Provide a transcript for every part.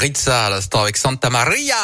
Ritza à l'instant avec Santa Maria.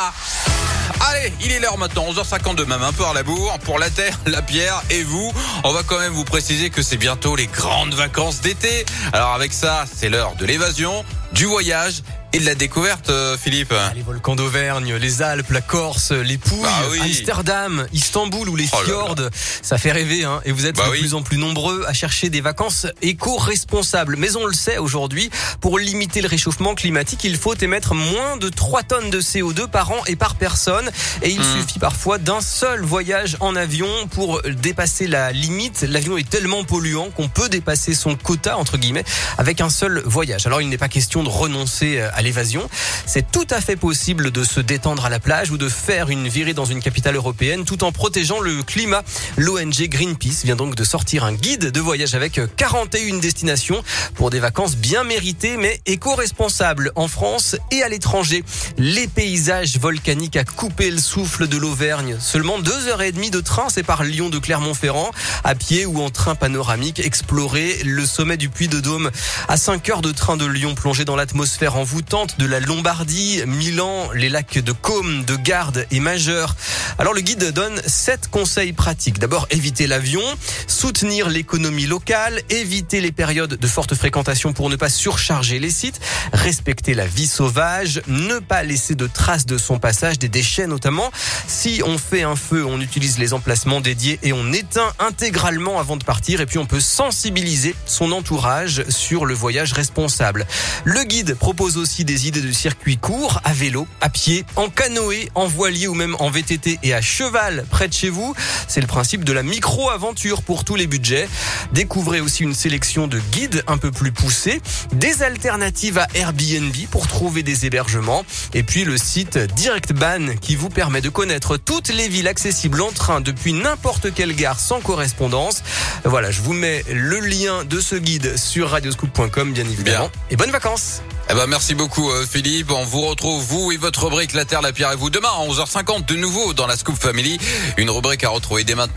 Allez, il est l'heure maintenant, 11h52 même un peu à la bourre pour la terre, la pierre et vous. On va quand même vous préciser que c'est bientôt les grandes vacances d'été. Alors avec ça, c'est l'heure de l'évasion, du voyage et de la découverte, euh, Philippe. Ah, les volcans d'Auvergne, les Alpes, la Corse, les Pouilles, Bah oui. Amsterdam, Istanbul ou les Oh là là. fjords. Ça fait rêver, hein. Et vous êtes Bah de oui. plus en plus nombreux à chercher des vacances éco-responsables. Mais on le sait aujourd'hui, pour limiter le réchauffement climatique, il faut émettre moins de 3 tonnes de CO2 par an et par personne. Et il Hmm. suffit parfois d'un seul voyage en avion pour dépasser la limite. L'avion est tellement polluant qu'on peut dépasser son quota, entre guillemets, avec un seul voyage. Alors il n'est pas question de renoncer à l'évasion. C'est tout à fait possible de se détendre à la plage ou de faire une virée dans une capitale européenne tout en protégeant le climat. L'ONG Greenpeace vient donc de sortir un guide de voyage avec 41 destinations pour des vacances bien méritées mais éco-responsables en France et à l'étranger. Les paysages volcaniques à couper le souffle de l'Auvergne. Seulement deux heures et demie de train sépare Lyon de Clermont-Ferrand. À pied ou en train panoramique, explorer le sommet du Puy de Dôme. À 5 heures de train de Lyon plongé dans l'atmosphère envoûtante de la Lombardie, Milan, les lacs de Côme, de Garde et Majeur. Alors le guide donne sept conseils pratiques. D'abord, éviter l'avion, soutenir l'économie locale, éviter les périodes de forte fréquentation pour ne pas surcharger les sites, respecter la vie sauvage, ne pas laisser de traces de son passage, des déchets notamment. Si on fait un feu, on utilise les emplacements dédiés et on éteint intégralement avant de partir. Et puis on peut sensibiliser son entourage sur le voyage responsable. Le guide propose aussi des idées de circuits courts, à vélo, à pied, en canoë, en voilier ou même en VTT et à cheval près de chez vous. C'est le principe de la micro-aventure pour tous les budgets. Découvrez aussi une sélection de guides un peu plus poussés, des alternatives à Airbnb pour trouver des hébergements et puis le site DirectBan qui vous permet de connaître toutes les villes accessibles en train depuis n'importe quelle gare sans correspondance. Voilà, je vous mets le lien de ce guide sur radioscoop.com bien évidemment. Et bonnes vacances Eh ben merci beaucoup euh, Philippe. On vous retrouve vous et votre rubrique La Terre, la Pierre et vous demain à 11h50 de nouveau dans la Scoop Family. Une rubrique à retrouver dès maintenant.